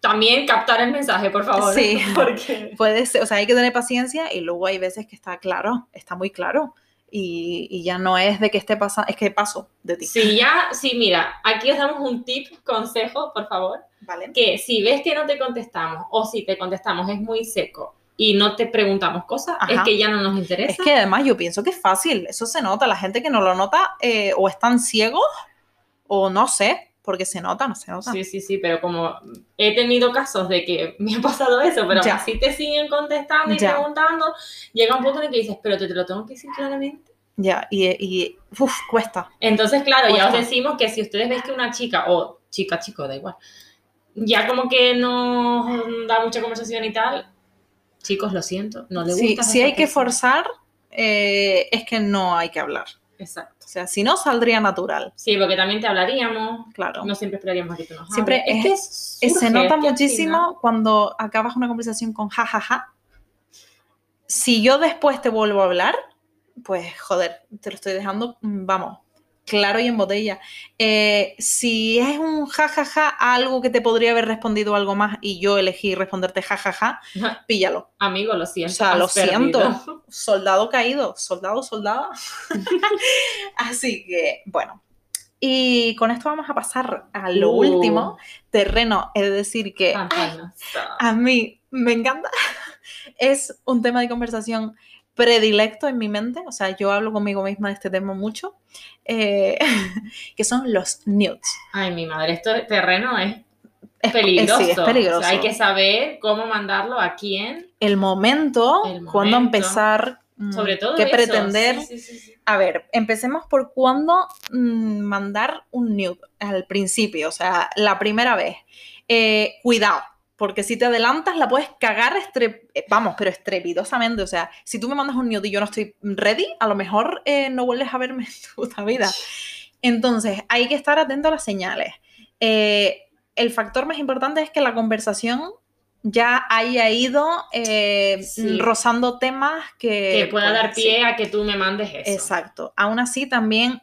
también captar el mensaje, por favor, Sí. porque Puede ser, o sea, hay que tener paciencia y luego hay veces que está claro, está muy claro. Y, y ya no es de que esté pasando, es que paso de ti. si ya, sí, mira, aquí os damos un tip, consejo, por favor, ¿Vale? que si ves que no te contestamos o si te contestamos es muy seco y no te preguntamos cosas, es que ya no nos interesa. Es que además yo pienso que es fácil, eso se nota. La gente que no lo nota eh, o están ciegos o no sé, porque se nota, no se nota. Sí, sí, sí, pero como he tenido casos de que me ha pasado eso, pero Ya. así te siguen contestando y Ya. preguntando, llega un punto en el que dices, pero te, te lo tengo que decir claramente. Ya, y, y uf, cuesta. Entonces, claro, ya os Cuesta. decimos que si ustedes veis que una chica, o chica, chico, da igual, ya como que no da mucha conversación y tal, chicos, lo siento, no le gusta. Si, si hay que forzar, eh, es que no hay que hablar. Exacto. O sea, si no, saldría natural, Sí, porque también te hablaríamos, claro. no siempre esperaríamos a que tú nos Siempre hables. es- que surge, se nota muchísimo cuando acabas una conversación con jajaja. Si yo después te vuelvo a hablar, pues joder, te lo estoy dejando, mm, vamos, claro y en botella. Eh, si es un jajaja a algo que te podría haber respondido algo más y yo elegí responderte jajaja, final- píllalo. Amigo, lo siento. O sea, lo perdido. siento. Soldado caído, soldado, soldada. Así que, bueno. Y con esto vamos a pasar a lo Uh. último terreno. Es decir, que ay, Campanas. a mí me encanta. Es un tema de conversación predilecto en mi mente. O sea, yo hablo conmigo misma de este tema mucho. eh, que son los nudes. Ay, mi madre, esto terreno es Es, peligroso. sí, es peligroso. O sea, hay que saber cómo mandarlo a quién, El momento, El cuándo momento. empezar, mm, sobre todo qué eso. pretender. Sí, sí. A ver, empecemos por cuándo mm, mandar un nude al principio, o sea, la primera vez. Eh, cuidado, porque si te adelantas la puedes cagar, estre- eh, vamos, pero estrepitosamente. O sea, si tú me mandas un nude y yo no estoy ready, a lo mejor eh, no vuelves a verme en tu puta vida. Entonces, hay que estar atento a las señales. Eh, el factor más importante es que la conversación ya haya ido eh, Sí. rozando temas que... que pueda pues, dar sí. pie a que tú me mandes eso. Exacto. Aún así, también,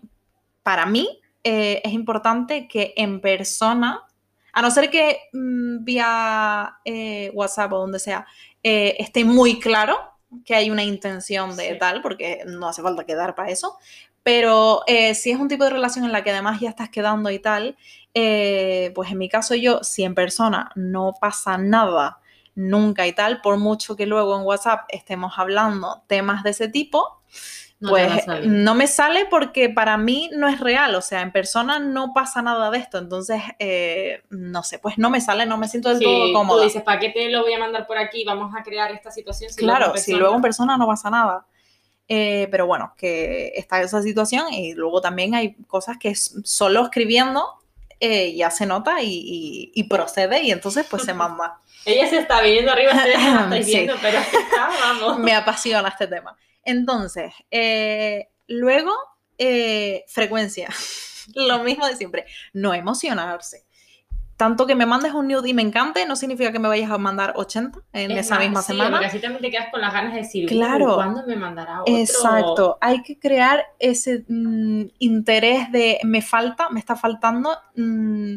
para mí, eh, es importante que en persona, a no ser que mm, vía eh, WhatsApp o donde sea, eh, esté muy claro que hay una intención de Sí. tal, porque no hace falta quedar para eso. Pero eh, si es un tipo de relación en la que además ya estás quedando y tal, pues en mi caso yo, si en persona no pasa nada nunca y tal, por mucho que luego en WhatsApp estemos hablando temas de ese tipo, No pues no me sale porque para mí no es real, o sea, en persona no pasa nada de esto, entonces, eh, no sé, pues no me sale, no me siento del Sí, todo tú dices, ¿para qué te lo voy a mandar por aquí? Vamos a crear esta situación. si Claro, luego si luego en persona no pasa nada. Eh, pero bueno, que está esa situación y luego también hay cosas que solo escribiendo eh, ya se nota y, y- y procede y entonces pues se manda. Ella se está viniendo arriba, ustedes no la estáis Sí. viendo, pero está, vamos. Me apasiona este tema. Entonces, eh, luego, eh, frecuencia. Lo mismo de siempre. No emocionarse. Tanto que me mandes un nude y me encante, no significa que me vayas a mandar 80 en Es esa más, misma sí, semana. Porque así también te quedas con las ganas de decir, Claro. "Uy, ¿cuándo me mandará otro? Exacto, hay que crear ese mm, interés de me falta, me está faltando mm,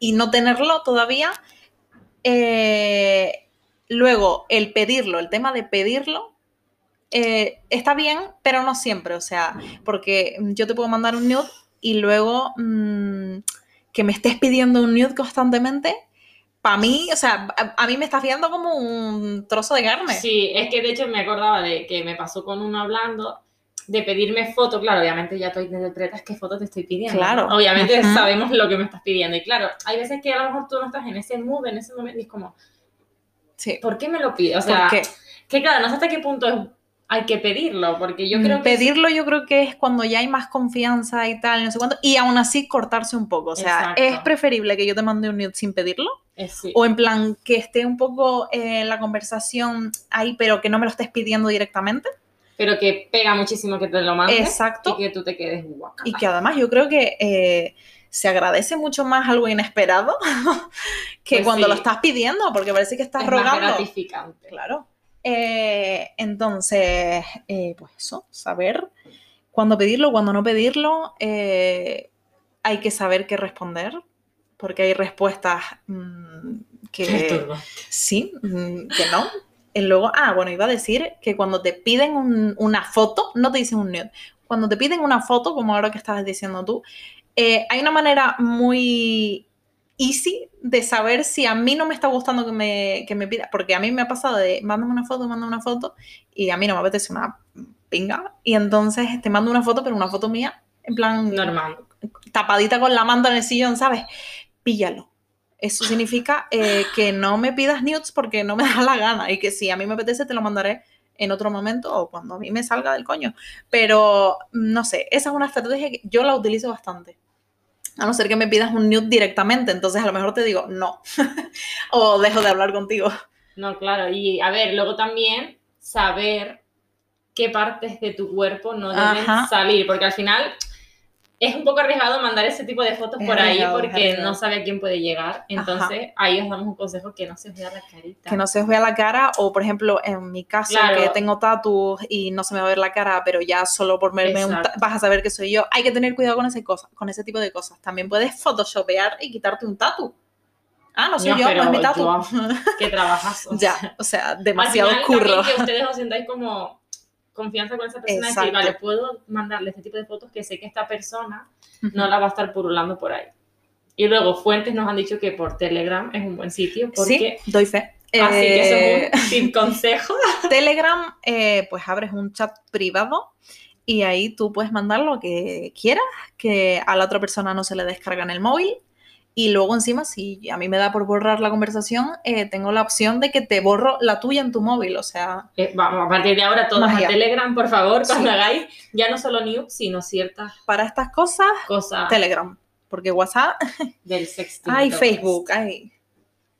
y no tenerlo todavía. Eh, luego, el pedirlo, el tema de pedirlo, eh, está bien, pero no siempre, o sea, porque yo te puedo mandar un nude y luego mm, que me estés pidiendo un nude constantemente, para mí, o sea, a, a mí me estás viendo como un trozo de carne. Sí, es que de hecho me acordaba de que me pasó con uno hablando de pedirme foto, claro, obviamente ya tú interpretas qué foto te estoy pidiendo. Claro. Obviamente sabemos lo que me estás pidiendo. Y claro, hay veces que a lo mejor tú no estás en ese mood, en ese momento, y es como, Sí. ¿por qué me lo pides? O sea, ¿Por qué? que claro, no sé hasta qué punto es- hay que pedirlo, porque yo Mm, creo que... Pedirlo yo creo que es cuando ya hay más confianza y tal, no sé cuánto, y aún así cortarse un poco. O sea, Exacto. es preferible que yo te mande un nude sin pedirlo, sí. o en plan que esté un poco eh, la conversación ahí, pero que no me lo estés pidiendo directamente. Pero que pega muchísimo que te lo mandes Exacto. y que tú te quedes guaca. Y que además yo creo que eh, se agradece mucho más algo inesperado que Pues cuando sí. lo estás pidiendo, porque parece que estás es más rogando. gratificante. Claro. Eh, entonces, eh, pues eso, saber cuándo pedirlo, cuándo no pedirlo. eh, hay que saber qué responder, porque hay respuestas mm, que sí, mm, que no. Y luego, ah, bueno, iba a decir que cuando te piden un- una foto, no te dicen un nude, cuando te piden una foto, como ahora que estabas diciendo tú, eh, hay una manera muy easy de saber si a mí no me está gustando que me, que me pida, porque a mí me ha pasado de, mándame una foto, mándame una foto, y a mí no me apetece una pinga, y entonces te mando una foto, pero una foto mía, en plan, Normal. tapadita con la manta en el sillón, ¿sabes? Píllalo. Eso significa eh, que no me pidas nudes porque no me da la gana y que si a mí me apetece te lo mandaré en otro momento o cuando a mí me salga del coño. Pero no sé, esa es una estrategia que yo la utilizo bastante. A no ser que me pidas un nude directamente, entonces a lo mejor te digo no. o dejo de hablar contigo. No, claro. Y a ver, luego también saber qué partes de tu cuerpo no deben Ajá. salir, porque al final es un poco arriesgado mandar ese tipo de fotos Es por ahí arriesgado, porque no sabe a quién puede llegar. Entonces, ahí os damos un consejo que no se os vea la carita. Que no se os vea la cara o, por ejemplo, en mi caso, Claro. que tengo tatus y no se me va a ver la cara, pero ya solo por verme un vas a saber que soy yo. Hay que tener cuidado con ese, cosa, con ese tipo de cosas. También puedes photoshopear y quitarte un tatu. Ah, no soy No, yo, no es mi tatu. Qué trabajazo. ya, o sea, Al demasiado final, curro. que ustedes os sintáis como confianza con esa persona y decir, Exacto. vale, puedo mandarle este tipo de fotos que sé que esta persona no la va a estar purulando por ahí. Y luego fuentes nos han dicho que por Telegram es un buen sitio porque Sí, doy fe. así que eso Eh, es un sin consejo. Telegram, eh, pues abres un chat privado y ahí tú puedes mandar lo que quieras, que a la otra persona no se le descarga en el móvil. Y luego encima, si a mí me da por borrar la conversación, eh, tengo la opción de que te borro la tuya en tu móvil. O sea, Eh, vamos, a partir de ahora todos Magia. a Telegram, por favor, cuando Sí. hagáis ya no solo news, sino ciertas para estas cosas, cosas Telegram. Porque WhatsApp, del sexting. y hay todo Facebook, eso,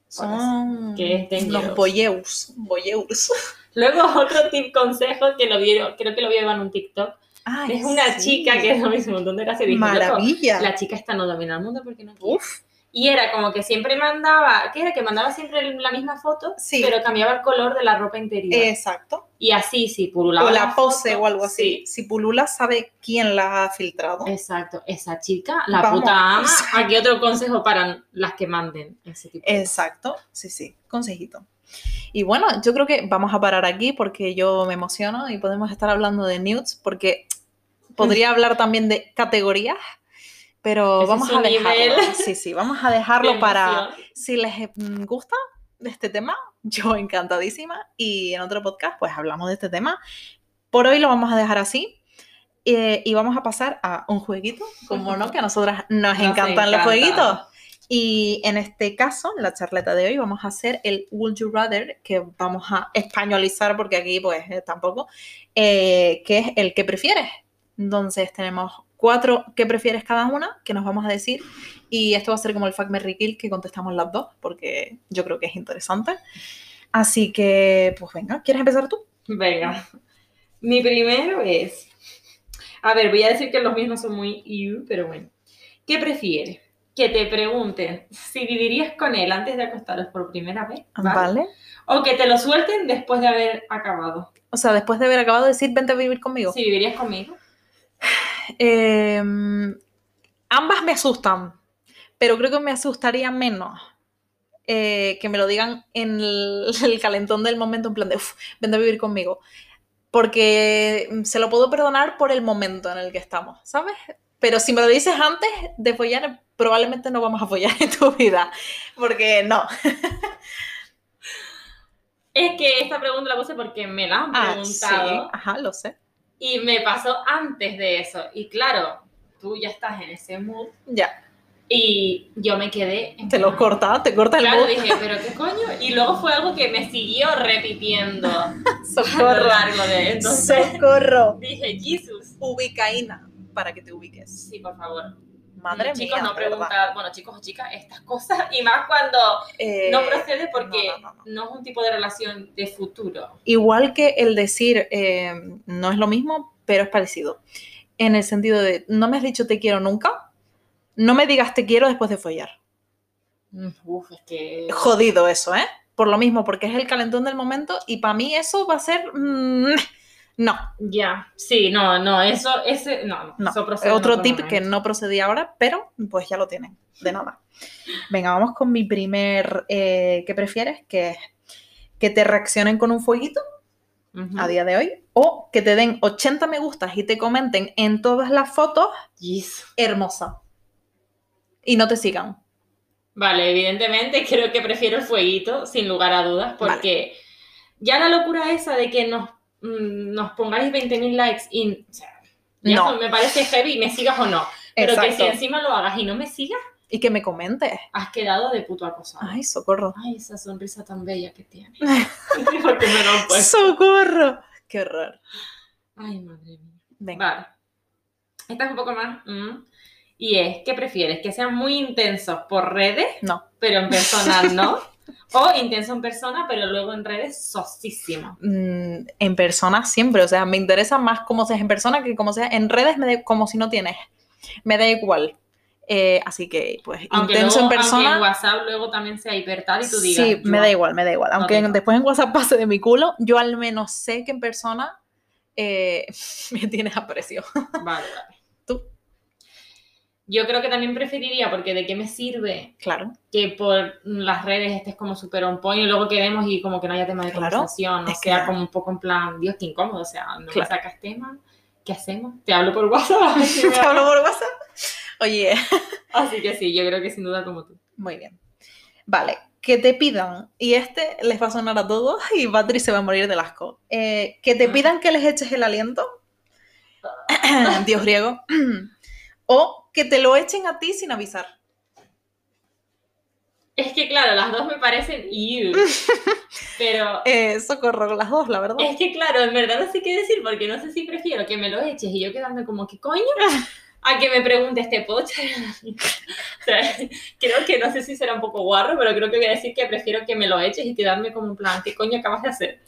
Son que los boyeus, boyeus. Luego otro tip consejo que lo vieron, creo que lo vieron en un TikTok, Ay, es una sí. chica que es lo mismo, un montón de gracia. Dijo, "Loco, Maravilla. la chica está no domina el mundo porque no quiere. Uf, Y era como que siempre mandaba, ¿qué era? Que mandaba siempre la misma foto, Sí. pero cambiaba el color de la ropa interior. Exacto. y así, si pululaba. O la pose foto, o algo así. Si Pulula sabe quién la ha filtrado. Sí, exacto. Esa chica, la Vamos. puta ama. Aquí otro consejo para las que manden ese tipo. de Exacto, sí, sí, consejito. Y bueno, yo creo que vamos a parar aquí porque yo me emociono y podemos estar hablando de nudes porque podría hablar también de categorías, pero Ese vamos a dejarlo. nivel Sí, sí, vamos a de dejarlo para si les mm, gusta este tema, yo encantadísima y en otro podcast pues hablamos de este tema. Por hoy lo vamos a dejar así. eh, y vamos a pasar a un jueguito, como no, que a nosotras nos, Nos encantan los jueguitos. Y en este caso, en la charleta de hoy, vamos a hacer el Would You Rather, que vamos a españolizar porque aquí pues eh, tampoco, eh, que es el que prefieres. Entonces tenemos cuatro que prefieres cada una, que nos vamos a decir. Y esto va a ser como el Fact Merry Kill, que contestamos las dos, porque yo creo que es interesante. Así que, pues venga, ¿quieres empezar tú? Venga. Mi primero es. A ver, voy a decir que los míos no son muy you, pero bueno. ¿Qué prefieres? Que te pregunten si vivirías con él antes de acostaros por primera vez. ¿Vale? O que te lo suelten después de haber acabado. O sea, después de haber acabado de decir, vente a vivir conmigo. Si vivirías conmigo. Eh, ambas me asustan, pero creo que me asustaría menos eh, que me lo digan en el, el calentón del momento, en plan de, uff, vente a vivir conmigo. Porque se lo puedo perdonar por el momento en el que estamos, ¿sabes? Pero si me lo dices antes de follar, probablemente no vamos a follar en tu vida. Porque no. Es que esta pregunta la puse porque me la han Ah, sí, preguntado. ajá, lo sé. Y me pasó antes de eso. Y claro, tú ya estás en ese mood. Ya, Y yo me quedé. en te lo corta, te corta el Claro, mood. dije, pero qué coño. Y luego fue algo que me siguió repitiendo a lo Socorro. largo de. Entonces Socorro. dije, Jesus. Ubicaína, para que te ubiques. Sí, por favor. Madre chicos, mía, no preguntar, bueno, chicos o chicas, estas cosas. Y más cuando Eh, no procede porque no, no, no, no. no es un tipo de relación de futuro. Igual que el decir eh, no es lo mismo, pero es parecido. En el sentido de no me has dicho te quiero nunca, no me digas te quiero después de follar. Mm, Uf, es que. Jodido eso, ¿eh? Por lo mismo, porque es el calentón del momento y para mí eso va a ser. mm, no, Ya, sí, no, no, eso, ese, no, no. eso procede en Otro tip que no procedía ahora, pero pues ya lo tienen. De nada. Venga, vamos con mi primer. eh, ¿Qué prefieres? Que es que te reaccionen con un fueguito a día de hoy o que te den 80 me gustas y te comenten en todas las fotos Yes. hermosa y no te sigan. Vale, evidentemente creo que prefiero el fueguito, sin lugar a dudas, porque ya la locura esa de que nos, mm, nos pongáis 20.000 likes y o sea, ya No. eso me parece heavy, me sigas o no. Pero que si encima lo hagas y no me sigas, Y que me comentes. has quedado de puto acosado. Ay, socorro. Ay, esa sonrisa tan bella que tiene. Porque me lo han puesto. Socorro. Qué horror. Ay, madre mía. Venga. Vale. Esta es un poco más. mm, y es, ¿qué prefieres? ¿Que sean muy intensos por redes, No. pero en persona no? ¿O intenso en persona, pero luego en redes sosísimo? Mm, en persona siempre, o sea, me interesa más cómo seas en persona que como seas en redes, me como si no tienes. Me da igual. Eh, así que, pues, Aunque intenso luego, en aunque en persona. WhatsApp luego también sea hipertal y tú digas. Sí, me da igual, me da igual. Aunque después en WhatsApp pase de mi culo, yo al menos sé que en persona eh, me tienes aprecio. Vale, vale. Yo creo que también preferiría, porque de qué me sirve Claro. que por las redes estés como súper on point y luego quedemos y como que no haya tema de Claro, conversación, que- sea como un poco en plan, Dios, qué incómodo, o sea, no Claro. me sacas tema, ¿qué hacemos? Te hablo por WhatsApp. ¿Te hablo por WhatsApp? Oye, Así que sí, yo creo que sin duda como tú. muy bien. Vale, que te pidan, y este les va a sonar a todos y Patri se va a morir del asco. Eh, que te pidan que les eches el aliento, Dios griego, o que te lo echen a ti sin avisar. Es que claro, las dos me parecen you, pero Eh, socorro, las dos, la verdad. es que claro, en verdad no sé qué decir porque no sé si prefiero que me lo eches y yo quedarme como que coño a que me preguntes, ¿te puedo echar el aliento?". O sea, creo que no sé si será un poco guarro, pero creo que voy a decir que prefiero que me lo eches y quedarme como en plan, ¿qué coño acabas de hacer?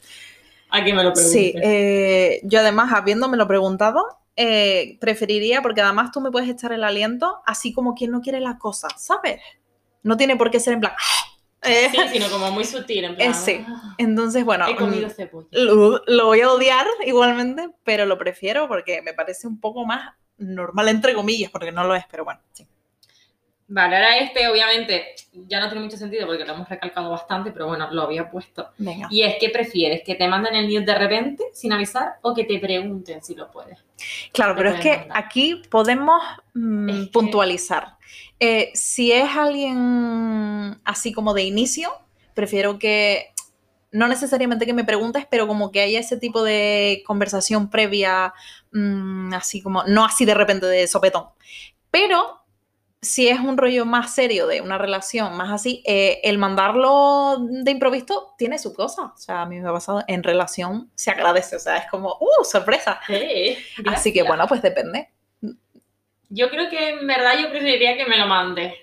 A que me lo preguntes. Sí, eh, yo además, habiéndomelo preguntado, eh, preferiría, porque además tú me puedes echar el aliento así como quien no quiere la cosa, ¿sabes? No tiene por qué ser en plan... eh, Sí, sino como muy sutil, en plan. "Ah, Entonces, bueno, He comido mm, cebolla. lo, lo voy a odiar igualmente, pero lo prefiero porque me parece un poco más normal, entre comillas, porque no lo es, pero bueno, sí. Vale, ahora este obviamente ya no tiene mucho sentido porque lo hemos recalcado bastante, pero bueno, lo había puesto. Venga. Y es que prefieres que te manden el nude de repente sin avisar o que te pregunten si lo puedes. Claro, pero es que mandar. aquí podemos mm, Es que- puntualizar. Eh, si es alguien así como de inicio, prefiero que no necesariamente que me preguntes, pero como que haya ese tipo de conversación previa, mm, así como, no así de repente de sopetón. Pero si es un rollo más serio de una relación, más así, eh, el mandarlo de improviso tiene su cosa. O sea, a mí me ha pasado en relación, se agradece, o sea, es como, ¡uh, sorpresa! Así que bueno, pues depende. Yo creo que en verdad yo preferiría que me lo mande.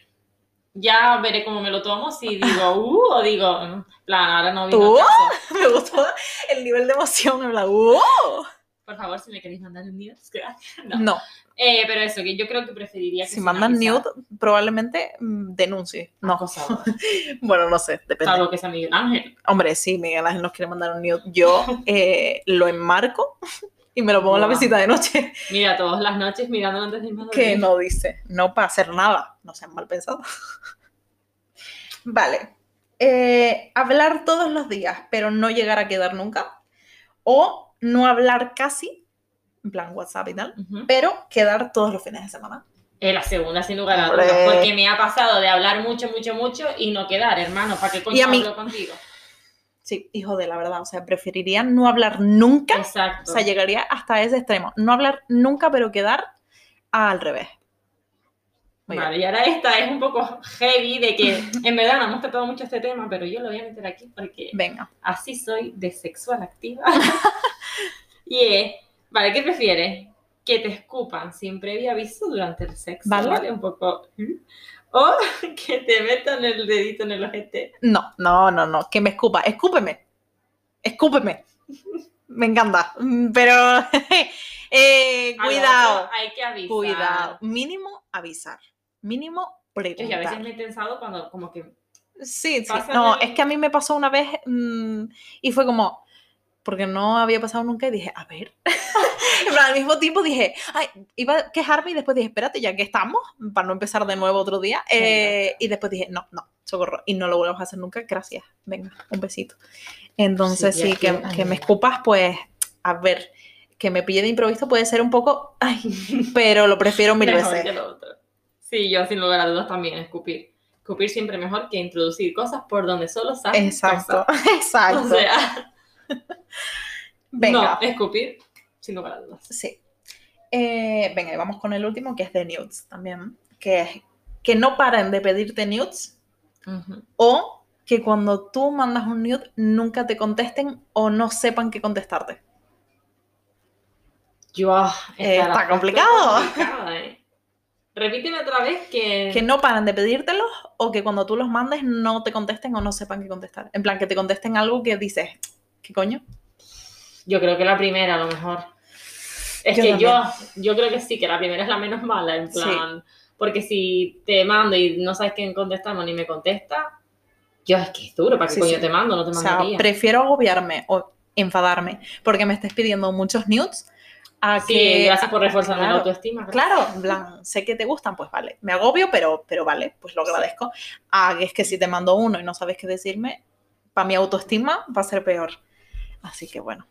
Ya veré cómo me lo tomo, si digo, uh, o digo, en plan, ahora no vino caso. Me gustó el nivel de emoción. En plan, ¡wow! Por favor, si me queréis mandar un nude, gracias. No. No, Eh, pero eso, que yo creo que preferiría que si mandan nude, probablemente mm, denuncie. No, bueno, no sé, depende. Salvo que sea Miguel Ángel. Hombre, sí, Miguel Ángel nos quiere mandar un nude. Yo eh, lo enmarco y me lo pongo en la Guau. mesita de noche. Mira, todas las noches mirándolo antes de irme a dormir. Que no dice, no para hacer nada. No sean mal pensados. Vale. Eh, hablar todos los días, pero no llegar a quedar nunca. O no hablar casi, en plan WhatsApp y tal, pero quedar todos los fines de semana. Eh, la segunda, sin lugar a dudas. Porque me ha pasado de hablar mucho, mucho, mucho y no quedar, hermano. ¿Para qué coño mí- hablo contigo? Sí, hijo de la verdad. O sea, preferiría no hablar nunca. O Exacto. sea, llegaría hasta ese extremo. No hablar nunca, pero quedar al revés. Muy Vale, y ahora esta es un poco heavy de que en verdad no hemos tratado mucho este tema, pero yo lo voy a meter aquí porque Venga. así soy de sexual activa. y es, vale, ¿qué prefieres? Que te escupan sin previo aviso durante el sexo, Vale. ¿vale? Un poco... O que te metan el dedito en el ojete. No, no, no, no. Que me escupa. Escúpeme. Escúpeme. Me encanta. Pero, eh, A lo cuidado. Hay que avisar. Cuidado. Mínimo avisar. Mínimo Y a veces preguntar. me he pensado cuando como que Sí, sí. No, el- es que a mí me pasó una vez mm, y fue como, porque no había pasado nunca y dije, a ver. Plan, al mismo tiempo dije, ay, iba a quejarme y después dije, espérate, ya que estamos, para no empezar de nuevo otro día. Eh, y después dije, no, no, socorro. Y no lo vuelvas a hacer nunca, gracias. Venga, un besito. Entonces, Sí, sí, que, que- que me escupas, pues, a ver, que me pille de improviso puede ser un poco, ay, pero lo prefiero mil mejor veces. que lo otro. Sí, yo sin lugar a dudas también escupir. Escupir siempre mejor que introducir cosas por donde solo sabes Exacto, exacto. O sea, Venga. no, escupir sin lugar a dudas. Sí. Eh, venga, y vamos con el último, que es de nudes también. Que es que no paren de pedirte nudes o que cuando tú mandas un nude nunca te contesten o no sepan qué contestarte. Yo, ah, Eh, está complicado. eh. Repíteme otra vez que... Que no paren de pedírtelos o que cuando tú los mandes no te contesten o no sepan qué contestar. En plan, que te contesten algo que dices, ¿qué coño? Yo creo que la primera, a lo mejor. Es Yo que yo, yo creo que sí, que la primera es la menos mala, en Sí. plan. Porque si te mando y no sabes quién contestamos ni me contesta, yo es que es duro, ¿para qué Sí, coño sí. te mando? No te O sea, prefiero agobiarme o enfadarme porque me estés pidiendo muchos nudes a sí, que... gracias por reforzarme la Claro. autoestima. Claro, en plan, sé que te gustan, pues vale. Me agobio, pero, pero vale, pues lo Sí. agradezco. Ah, que es que si te mando uno y no sabes qué decirme, para mi autoestima va a ser peor. Así que bueno.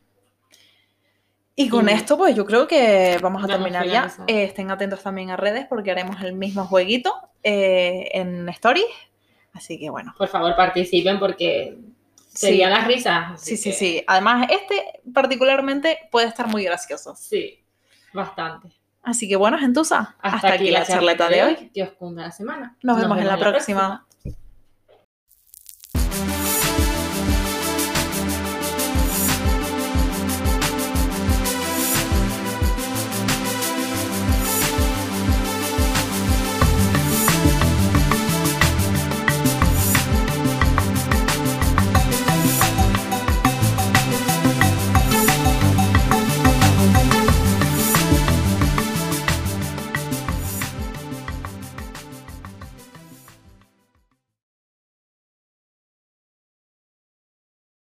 Y con esto, pues yo creo que vamos a Vamos terminar ya. Eh, estén atentos también a redes porque haremos el mismo jueguito eh, en Stories. Así que bueno. Por favor, participen porque Sí, serían las risas. sí, sí, que- sí. Además, este particularmente puede estar muy gracioso. Sí, bastante. Así que bueno, Gentusa, hasta, aquí la charleta de hoy. Dios cunda la semana. Nos vemos en la próxima.